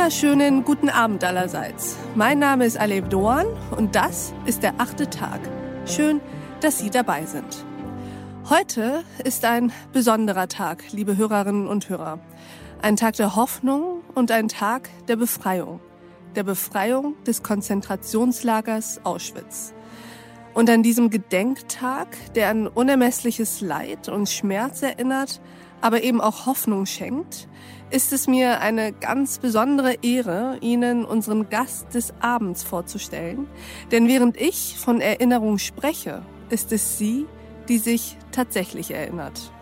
wunderschönen guten Abend allerseits. Mein Name ist Aleb Doan und das ist der achte Tag. Schön, dass Sie dabei sind. Heute ist ein besonderer Tag, liebe Hörerinnen und Hörer. Ein Tag der Hoffnung und ein Tag der Befreiung. Der Befreiung des Konzentrationslagers Auschwitz. Und an diesem Gedenktag, der an unermessliches Leid und Schmerz erinnert, aber eben auch Hoffnung schenkt, ist es mir eine ganz besondere Ehre, Ihnen unseren Gast des Abends vorzustellen. Denn während ich von Erinnerung spreche, ist es sie, die sich tatsächlich erinnert.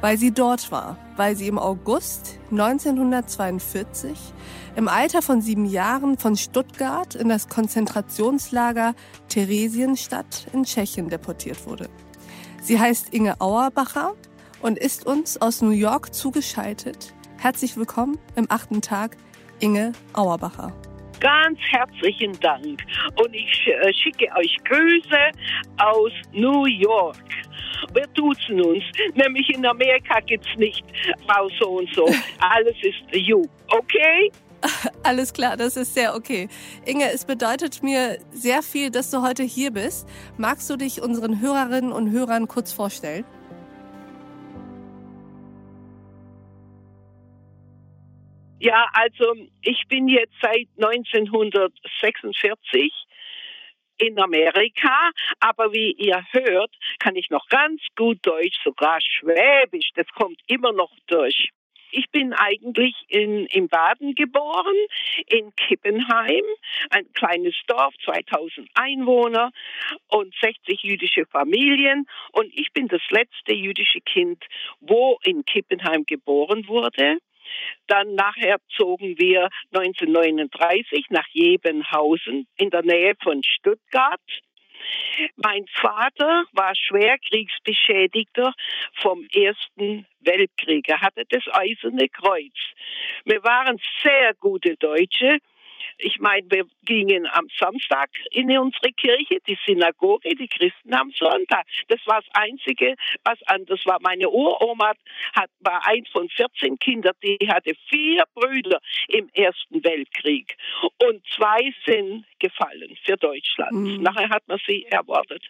Weil sie dort war, weil sie im August 1942 im Alter von sieben Jahren von Stuttgart in das Konzentrationslager Theresienstadt in Tschechien deportiert wurde. Sie heißt Inge Auerbacher und ist uns aus New York zugeschaltet. Herzlich willkommen im achten Tag, Inge Auerbacher. Ganz herzlichen Dank und ich äh, schicke euch Grüße aus New York. Wir duzen uns, nämlich in Amerika gibt es nicht Frau so und so. Alles ist you, okay? Alles klar, das ist sehr okay. Inge, es bedeutet mir sehr viel, dass du heute hier bist. Magst du dich unseren Hörerinnen und Hörern kurz vorstellen? Ja, also ich bin jetzt seit 1946 in Amerika, aber wie ihr hört, kann ich noch ganz gut Deutsch, sogar Schwäbisch, das kommt immer noch durch. Ich bin eigentlich in, in Baden geboren, in Kippenheim, ein kleines Dorf, 2000 Einwohner und 60 jüdische Familien. Und ich bin das letzte jüdische Kind, wo in Kippenheim geboren wurde. Dann nachher zogen wir 1939 nach Jebenhausen in der Nähe von Stuttgart. Mein Vater war schwer Kriegsbeschädigter vom Ersten Weltkrieg. Er hatte das Eiserne Kreuz. Wir waren sehr gute Deutsche ich meine, wir gingen am Samstag in unsere Kirche, die Synagoge, die Christen am Sonntag. Das war das Einzige, was anders war. Meine Uroma hat, war eins von 14 Kindern, die hatte vier Brüder im Ersten Weltkrieg. Und zwei sind gefallen für Deutschland. Mhm. Nachher hat man sie erwartet.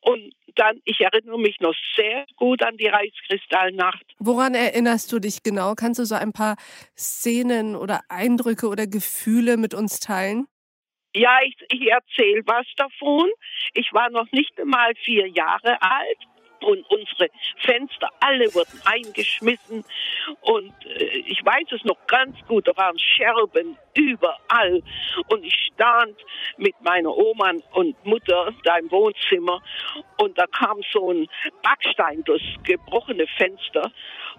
Und dann, ich erinnere mich noch sehr gut an die Reichskristallnacht. Woran erinnerst du dich genau? Kannst du so ein paar Szenen oder Eindrücke oder Gefühle mit uns teilen? Ja, ich, ich erzähle was davon. Ich war noch nicht einmal vier Jahre alt und unsere Fenster alle wurden eingeschmissen und ich weiß es noch ganz gut, da waren Scherben überall und ich stand mit meiner Oma und Mutter da im Wohnzimmer und da kam so ein Backstein durchs gebrochene Fenster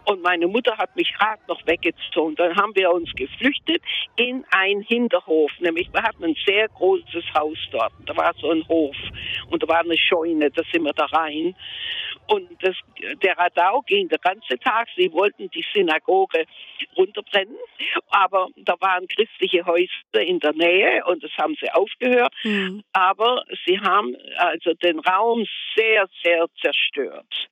und meine Mutter hat mich gerade noch weggezogen. Dann haben wir uns geflüchtet in ein Hinterhof. Nämlich wir hatten ein sehr großes Haus dort. Da war so ein Hof und da war eine Scheune. Da sind wir da rein. Und das, der Radau ging den ganzen Tag. Sie wollten die Synagoge runterbrennen, aber da waren christliche Häuser in der Nähe und das haben sie aufgehört. Mhm. Aber sie haben also den Raum sehr, sehr zerstört.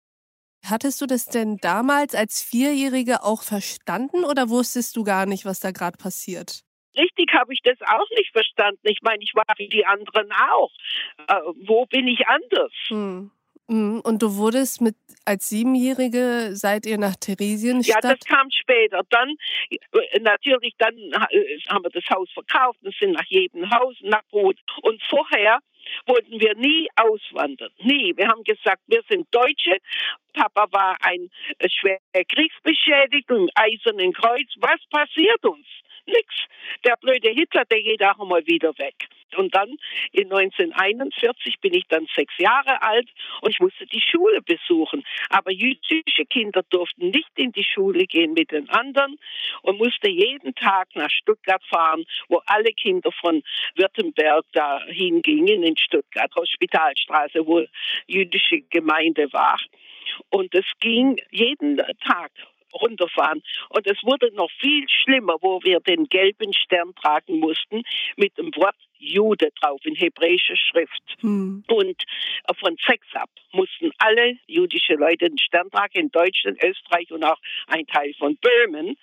Hattest du das denn damals als Vierjährige auch verstanden oder wusstest du gar nicht, was da gerade passiert? Richtig habe ich das auch nicht verstanden. Ich meine, ich war wie die anderen auch. Äh, wo bin ich anders? Hm. Hm. Und du wurdest mit als Siebenjährige seid ihr nach Theresienstadt? Ja, das kam später. Dann äh, natürlich, dann äh, haben wir das Haus verkauft und sind nach jedem Haus nach Brot. Und vorher wollten wir nie auswandern. Nie. Wir haben gesagt, wir sind Deutsche. Papa war ein äh, schwer kriegsbeschädigt und eisernen Kreuz. Was passiert uns? Nix. Der blöde Hitler, der geht auch mal wieder weg. Und dann in 1941 bin ich dann sechs Jahre alt und ich musste die Schule besuchen. Aber jüdische Kinder durften nicht in die Schule gehen mit den anderen und musste jeden Tag nach Stuttgart fahren, wo alle Kinder von Württemberg da hingingen in Stuttgart, Hospitalstraße, wo jüdische Gemeinde war. Und es ging jeden Tag runterfahren. Und es wurde noch viel schlimmer, wo wir den gelben Stern tragen mussten mit dem Wort Jude drauf in hebräischer Schrift. Hm. Und von sechs ab mussten alle jüdische Leute den Stern tragen in Deutschland, Österreich und auch ein Teil von Böhmen.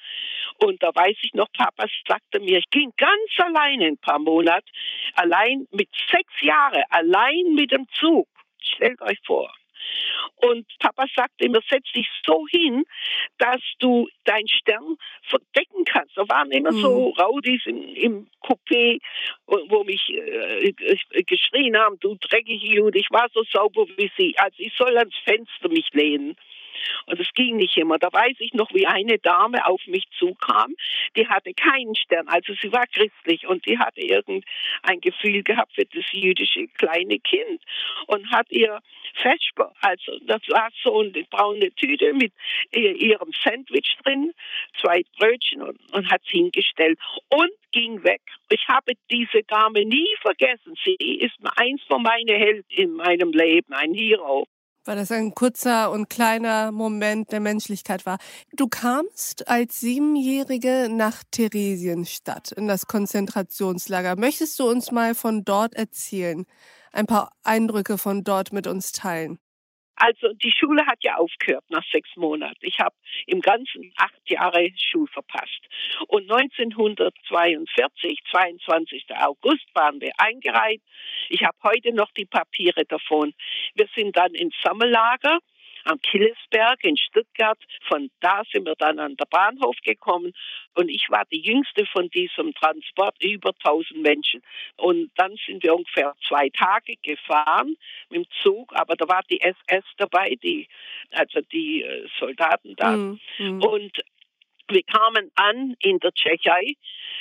Und da weiß ich noch, Papa sagte mir, ich ging ganz allein ein paar Monate, allein mit sechs Jahren, allein mit dem Zug. Stellt euch vor. Und Papa sagte immer, setz dich so hin, dass du deinen Stern verdecken kannst. Da waren immer mhm. so Raudis im, im Coupé, wo mich äh, geschrien haben, du dreckige Jude, ich war so sauber wie sie. Also ich soll ans Fenster mich lehnen. Und es ging nicht immer. Da weiß ich noch, wie eine Dame auf mich zukam, die hatte keinen Stern, also sie war christlich und die hatte irgendein Gefühl gehabt für das jüdische kleine Kind und hat ihr Vesper, also das war so eine braune Tüte mit ihrem Sandwich drin, zwei Brötchen und, und hat sie hingestellt und ging weg. Ich habe diese Dame nie vergessen. Sie ist eins von meinen Helden in meinem Leben, ein Hero weil das ein kurzer und kleiner Moment der Menschlichkeit war. Du kamst als Siebenjährige nach Theresienstadt in das Konzentrationslager. Möchtest du uns mal von dort erzählen? Ein paar Eindrücke von dort mit uns teilen? Also die Schule hat ja aufgehört nach sechs Monaten. Ich habe im Ganzen acht Jahre Schul verpasst. Und 1942, 22. August, waren wir eingereiht. Ich habe heute noch die Papiere davon. Wir sind dann ins Sommerlager am Killesberg in Stuttgart. Von da sind wir dann an den Bahnhof gekommen und ich war die jüngste von diesem Transport, über 1000 Menschen. Und dann sind wir ungefähr zwei Tage gefahren mit dem Zug, aber da war die SS dabei, die, also die äh, Soldaten da. Mhm. mhm. Und wir kamen an in der Tschechei,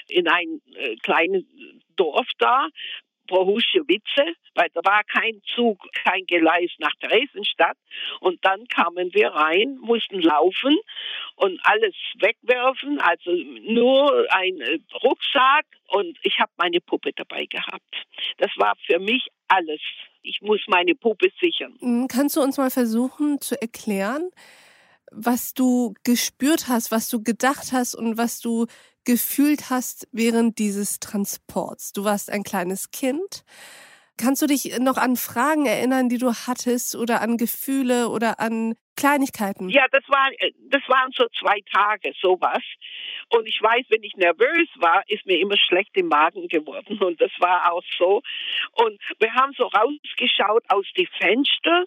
in ein äh, kleines Dorf da, Prohuschewitze, weil da war kein Zug, kein Gleis nach Theresienstadt. Und dann kamen wir rein, mussten laufen und alles wegwerfen, also nur ein äh, Rucksack und ich habe meine Puppe dabei gehabt. Das war für mich alles. Ich muss meine Puppe sichern. Hm, kannst du uns mal versuchen zu erklären, was du gespürt hast, was du gedacht hast und was du gefühlt hast während dieses Transports. Du warst ein kleines Kind. Kannst du dich noch an Fragen erinnern, die du hattest oder an Gefühle oder an Kleinigkeiten? Ja, das, war, äh, das waren so zwei Tage, sowas. Und ich weiß, wenn ich nervös war, ist mir immer schlecht im Magen geworden. Und das war auch so. Und wir haben so rausgeschaut aus die Fenster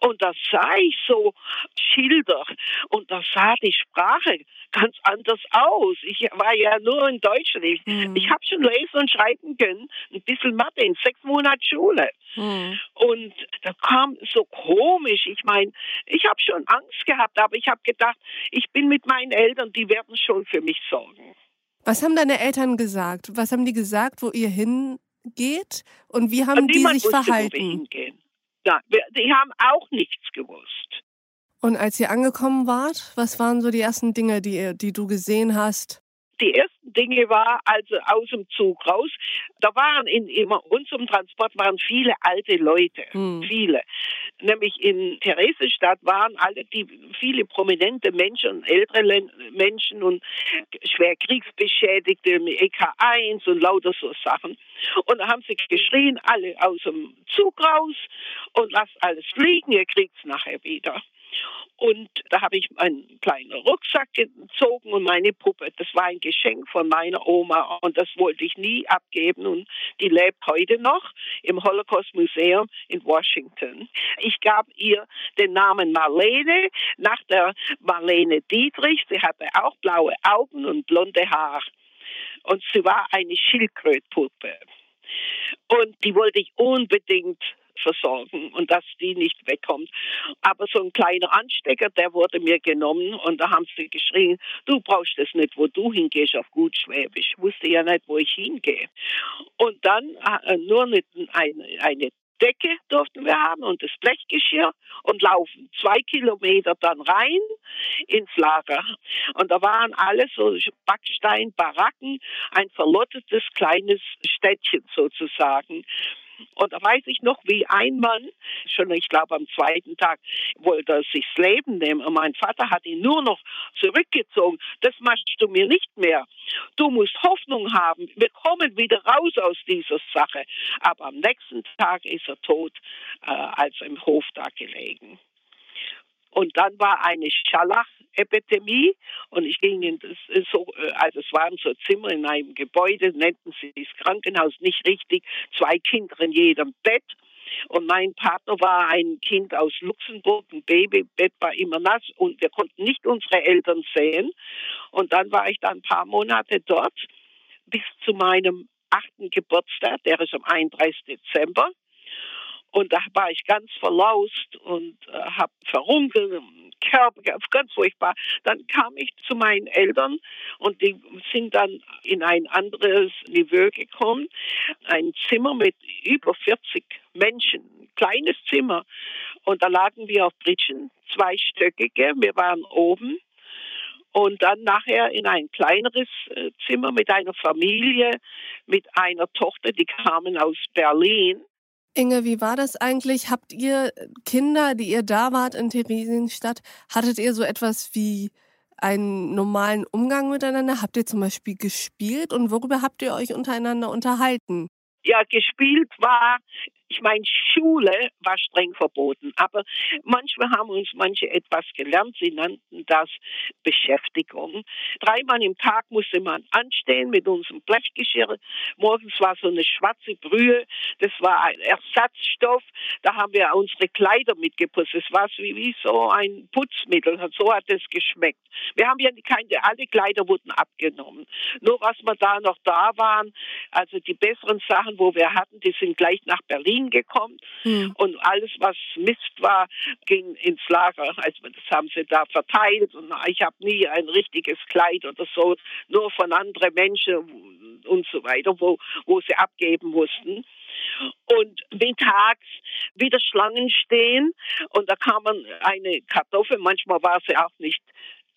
und da sah ich so Schilder und da sah die Sprache ganz anders aus. Ich war ja nur in Deutschland. Ich, mhm. ich habe schon lesen und schreiben können, ein bisschen Mathe in sechs Monaten Schule. Mhm. Und da kam so komisch. Ich meine, ich habe schon Angst gehabt, aber ich habe gedacht, ich bin mit meinen Eltern, die werden schon für mich sorgen. Was haben deine Eltern gesagt? Was haben die gesagt, wo ihr hingeht? Und wie haben und die sich wusste, verhalten? Ja, die haben auch nichts gewusst. Und als ihr angekommen wart, was waren so die ersten Dinge, die, die du gesehen hast? Die ersten Dinge war also aus dem Zug raus. Da waren in, in unserem Transport waren viele alte Leute, hm. viele. Nämlich in Theresienstadt waren alle die viele prominente Menschen, ältere Menschen und schwer Kriegsbeschädigte, EK1 und lauter so Sachen. Und da haben sie geschrien, alle aus dem Zug raus und lasst alles liegen, ihr kriegt's nachher wieder. Und da habe ich einen kleinen Rucksack gezogen und meine Puppe. Das war ein Geschenk von meiner Oma und das wollte ich nie abgeben. Und die lebt heute noch im Holocaust Museum in Washington. Ich gab ihr den Namen Marlene nach der Marlene Dietrich. Sie hatte auch blaue Augen und blonde Haare. Und sie war eine Schildkrötpuppe. Und die wollte ich unbedingt versorgen und dass die nicht wegkommt. Aber so ein kleiner Anstecker, der wurde mir genommen und da haben sie geschrien, du brauchst das nicht, wo du hingehst, auf gut Schwäbisch. Ich wusste ja nicht, wo ich hingehe. Und dann äh, nur eine, eine Decke durften wir haben und das Blechgeschirr und laufen zwei Kilometer dann rein ins Lager. Und da waren alles so Backsteinbaracken, ein verlottetes kleines Städtchen sozusagen. Und da weiß ich noch, wie ein Mann, schon ich glaube am zweiten Tag, wollte er sich das Leben nehmen. Und mein Vater hat ihn nur noch zurückgezogen. Das machst du mir nicht mehr. Du musst Hoffnung haben. Wir kommen wieder raus aus dieser Sache. Aber am nächsten Tag ist er tot, äh, als er im Hof da gelegen. Und dann war eine Scharlach-Epidemie und ich ging in das so, äh, also es waren so Zimmer in einem Gebäude, nannten sie das Krankenhaus nicht richtig, zwei Kinder in jedem Bett. Und mein Partner war ein Kind aus Luxemburg, ein Babybett war immer nass und wir konnten nicht unsere Eltern sehen. Und dann war ich dann ein paar Monate dort bis zu meinem achten Geburtstag, der ist am 31. Dezember. Und da war ich ganz verlaust und äh, habe verrunkelt, Körper, ganz furchtbar. Dann kam ich zu meinen Eltern und die sind dann in ein anderes Niveau gekommen. Ein Zimmer mit über 40 Menschen, ein kleines Zimmer. Und da lagen wir auf Britschen, zweistöckige. Wir waren oben und dann nachher in ein kleineres äh, Zimmer mit einer Familie, mit einer Tochter, die kamen aus Berlin. Inge, wie war das eigentlich? Habt ihr Kinder, die ihr da wart in Theresienstadt, hattet ihr so etwas wie einen normalen Umgang miteinander? Habt ihr zum Beispiel gespielt und worüber habt ihr euch untereinander unterhalten? Ja, gespielt war ich meine, Schule war streng verboten, aber manchmal haben uns manche etwas gelernt. Sie nannten das Beschäftigung. Dreimal im Tag musste man anstehen mit unserem Blechgeschirr. Morgens war so eine schwarze Brühe. Das war ein Ersatzstoff. Da haben wir unsere Kleider mitgeputzt. Es war wie, wie so ein Putzmittel. So hat es geschmeckt. Wir haben ja keine, alle Kleider wurden abgenommen. Nur was wir da noch da waren, also die besseren Sachen, wo wir hatten, die sind gleich nach Berlin Berlin gekommen mhm. und alles, was Mist war, ging ins Lager. Also das haben sie da verteilt. Und ich habe nie ein richtiges Kleid oder so, nur von anderen Menschen und so weiter, wo, wo sie abgeben mussten. Und mittags wieder Schlangen stehen. Und da kam man eine Kartoffel, manchmal war sie auch nicht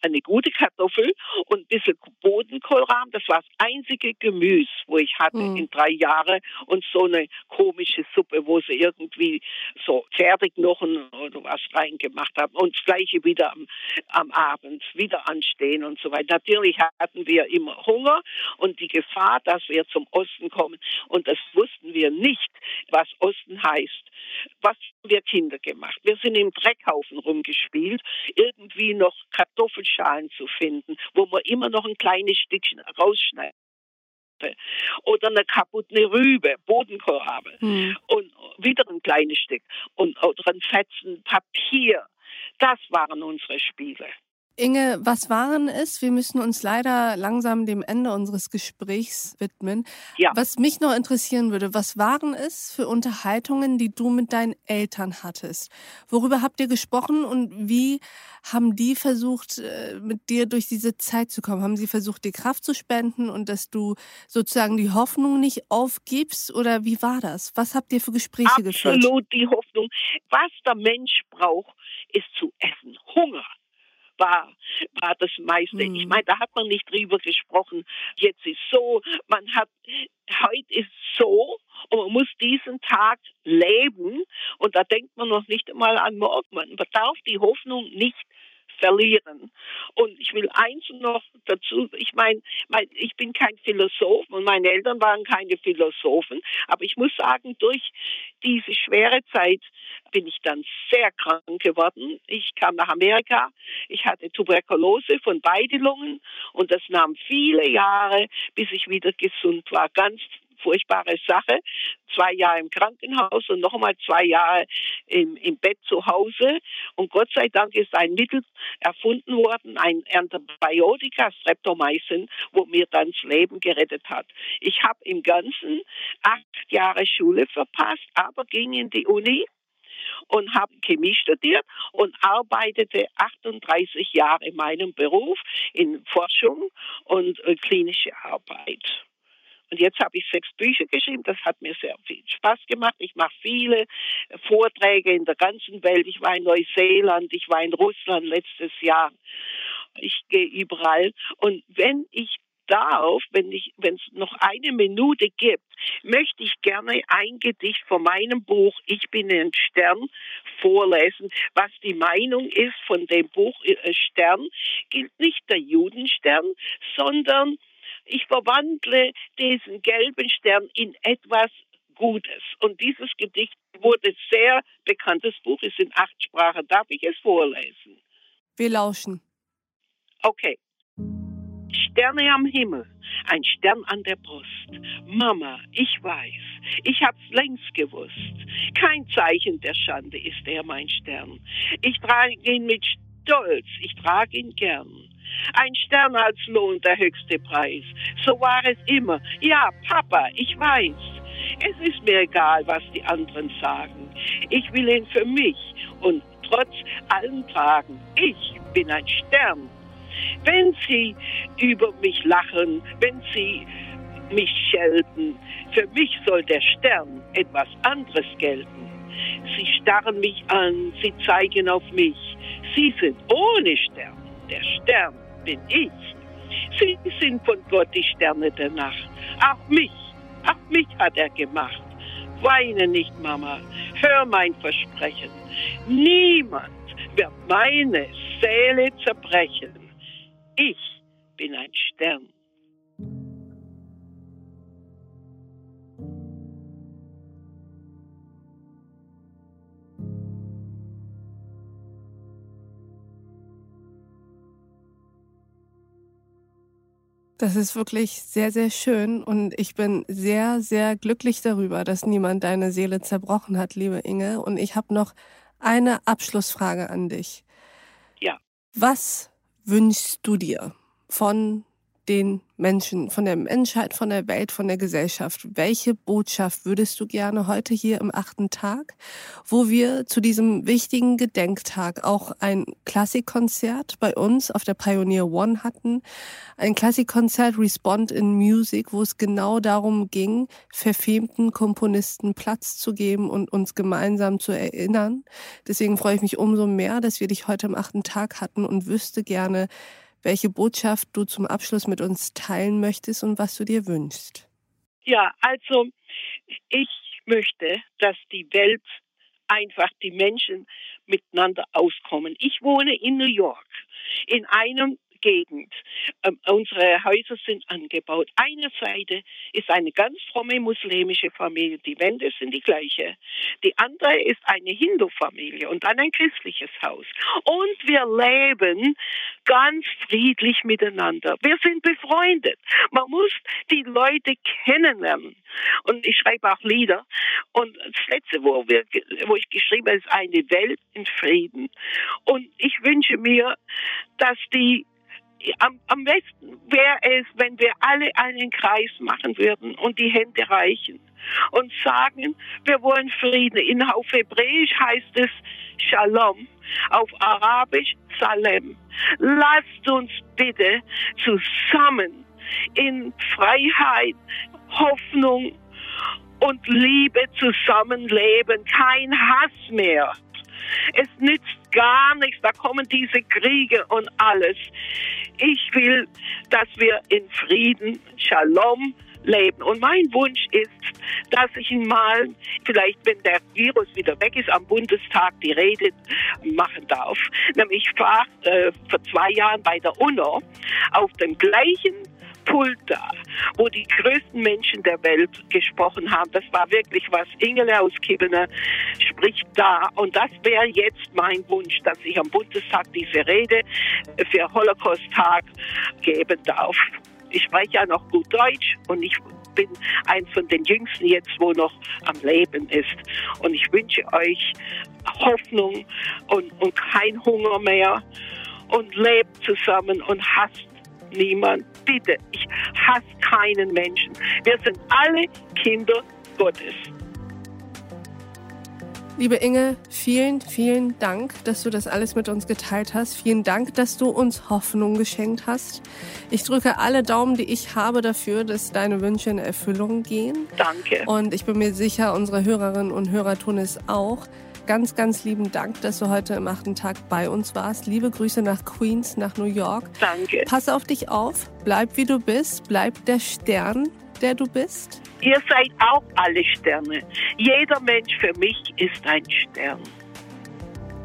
eine gute Kartoffel und ein bisschen Bodenkohlrahmen. Das war das einzige Gemüse, wo ich hatte mhm. in drei Jahren und so eine komische Suppe, wo sie irgendwie so Pferdeknochen oder was reingemacht haben und das gleiche wieder am, am Abend wieder anstehen und so weiter. Natürlich hatten wir immer Hunger und die Gefahr, dass wir zum Osten kommen und das wussten wir nicht, was Osten heißt. Was haben wir Kinder gemacht? Wir sind im Dreckhaufen rumgespielt, irgendwie noch Kartoffeln Schalen zu finden, wo man immer noch ein kleines Stückchen rausschneidet oder eine kaputte Rübe, Bodenkohlrabe hm. und wieder ein kleines Stück und oder ein Fetzen Papier. Das waren unsere Spiele. Inge, was waren es? Wir müssen uns leider langsam dem Ende unseres Gesprächs widmen. Ja. Was mich noch interessieren würde, was waren es für Unterhaltungen, die du mit deinen Eltern hattest? Worüber habt ihr gesprochen und wie haben die versucht, äh, mit dir durch diese Zeit zu kommen? Haben sie versucht, dir Kraft zu spenden und dass du sozusagen die Hoffnung nicht aufgibst? Oder wie war das? Was habt ihr für Gespräche Absolut geführt? Absolut die Hoffnung. Was der Mensch braucht, ist zu essen. Hunger war, war das meiste. Mhm. Ich meine, da hat man nicht drüber gesprochen. Jetzt ist so, man hat, heute ist so und man muss diesen Tag leben und da denkt man noch nicht einmal an morgen. Man darf die Hoffnung nicht verlieren. Und ich will eins noch dazu, ich meine, mein, ich bin kein Philosoph und meine Eltern waren keine Philosophen, aber ich muss sagen, durch diese schwere Zeit bin ich dann sehr krank geworden. Ich kam nach Amerika, ich hatte Tuberkulose von beiden Lungen und das nahm viele Jahre, bis ich wieder gesund war. Ganz furchtbare Sache. Zwei Jahre im Krankenhaus und nochmal zwei Jahre im, im Bett zu Hause. Und Gott sei Dank ist ein Mittel erfunden worden, ein Antibiotika, Streptomycin, wo mir dann das Leben gerettet hat. Ich habe im Ganzen acht Jahre Schule verpasst, aber ging in die Uni und habe Chemie studiert und arbeitete 38 Jahre in meinem Beruf in Forschung und äh, klinische Arbeit. Und jetzt habe ich sechs Bücher geschrieben. Das hat mir sehr viel Spaß gemacht. Ich mache viele Vorträge in der ganzen Welt. Ich war in Neuseeland, ich war in Russland letztes Jahr. Ich gehe überall. Und wenn ich darf, wenn ich, wenn es noch eine Minute gibt, möchte ich gerne ein Gedicht von meinem Buch Ich bin ein Stern vorlesen. Was die Meinung ist von dem Buch äh, Stern, gilt nicht der Judenstern, sondern ich verwandle diesen gelben Stern in etwas Gutes. Und dieses Gedicht wurde sehr bekanntes Buch, ist in acht Sprachen. Darf ich es vorlesen? Wir lauschen. Okay. Sterne am Himmel, ein Stern an der Brust. Mama, ich weiß, ich hab's längst gewusst. Kein Zeichen der Schande ist er, mein Stern. Ich trage ihn mit Stolz, ich trage ihn gern. Ein Stern als Lohn der höchste Preis. So war es immer. Ja, Papa, ich weiß. Es ist mir egal, was die anderen sagen. Ich will ihn für mich und trotz allem tragen. Ich bin ein Stern. Wenn Sie über mich lachen, wenn Sie mich schelten, für mich soll der Stern etwas anderes gelten. Sie starren mich an, sie zeigen auf mich. Sie sind ohne Stern. Der Stern bin ich. Sie sind von Gott die Sterne der Nacht. Auch mich, auch mich hat er gemacht. Weine nicht, Mama. Hör mein Versprechen. Niemand wird meine Seele zerbrechen. Ich bin ein Stern. Das ist wirklich sehr, sehr schön und ich bin sehr, sehr glücklich darüber, dass niemand deine Seele zerbrochen hat, liebe Inge. Und ich habe noch eine Abschlussfrage an dich. Ja. Was wünschst du dir von den Menschen, von der Menschheit, von der Welt, von der Gesellschaft. Welche Botschaft würdest du gerne heute hier im achten Tag, wo wir zu diesem wichtigen Gedenktag auch ein Klassikkonzert bei uns auf der Pioneer One hatten, ein Klassikkonzert Respond in Music, wo es genau darum ging, verfemten Komponisten Platz zu geben und uns gemeinsam zu erinnern. Deswegen freue ich mich umso mehr, dass wir dich heute im achten Tag hatten und wüsste gerne, welche Botschaft du zum Abschluss mit uns teilen möchtest und was du dir wünschst. Ja, also ich möchte, dass die Welt einfach die Menschen miteinander auskommen. Ich wohne in New York, in einem Gegend. Ähm, unsere Häuser sind angebaut. Eine Seite ist eine ganz fromme muslimische Familie. Die Wände sind die gleiche. Die andere ist eine Hindu-Familie und dann ein christliches Haus. Und wir leben ganz friedlich miteinander. Wir sind befreundet. Man muss die Leute kennenlernen. Und ich schreibe auch Lieder. Und das letzte, wo, wir, wo ich geschrieben habe, ist eine Welt in Frieden. Und ich wünsche mir, dass die am, am besten wäre es, wenn wir alle einen Kreis machen würden und die Hände reichen und sagen, wir wollen Frieden. In, auf Hebräisch heißt es Shalom, auf Arabisch Salem. Lasst uns bitte zusammen in Freiheit, Hoffnung und Liebe zusammenleben. Kein Hass mehr. Es nützt gar nichts, da kommen diese Kriege und alles. Ich will, dass wir in Frieden, Shalom leben. Und mein Wunsch ist, dass ich mal, vielleicht wenn der Virus wieder weg ist, am Bundestag die Rede machen darf. Nämlich ich war äh, vor zwei Jahren bei der UNO auf dem gleichen Pult da, wo die größten Menschen der Welt gesprochen haben. Das war wirklich was. Ingele aus Kibbener spricht da. Und das wäre jetzt mein Wunsch, dass ich am Bundestag diese Rede für Holocaust-Tag geben darf. Ich spreche ja noch gut Deutsch und ich bin eins von den Jüngsten jetzt, wo noch am Leben ist. Und ich wünsche euch Hoffnung und, und kein Hunger mehr und lebt zusammen und hasst niemand. Bitte, ich hasse keinen Menschen. Wir sind alle Kinder Gottes. Liebe Inge, vielen, vielen Dank, dass du das alles mit uns geteilt hast. Vielen Dank, dass du uns Hoffnung geschenkt hast. Ich drücke alle Daumen, die ich habe, dafür, dass deine Wünsche in Erfüllung gehen. Danke. Und ich bin mir sicher, unsere Hörerinnen und Hörer tun es auch. Ganz, ganz lieben Dank, dass du heute im achten Tag bei uns warst. Liebe Grüße nach Queens, nach New York. Danke. Pass auf dich auf, bleib wie du bist, bleib der Stern, der du bist. Ihr seid auch alle Sterne. Jeder Mensch für mich ist ein Stern.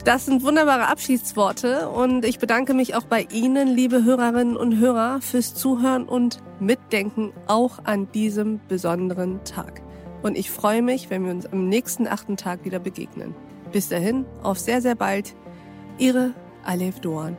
Das sind wunderbare Abschiedsworte und ich bedanke mich auch bei Ihnen, liebe Hörerinnen und Hörer, fürs Zuhören und Mitdenken auch an diesem besonderen Tag. Und ich freue mich, wenn wir uns am nächsten achten Tag wieder begegnen. Bis dahin, auf sehr, sehr bald. Ihre Alef Doan.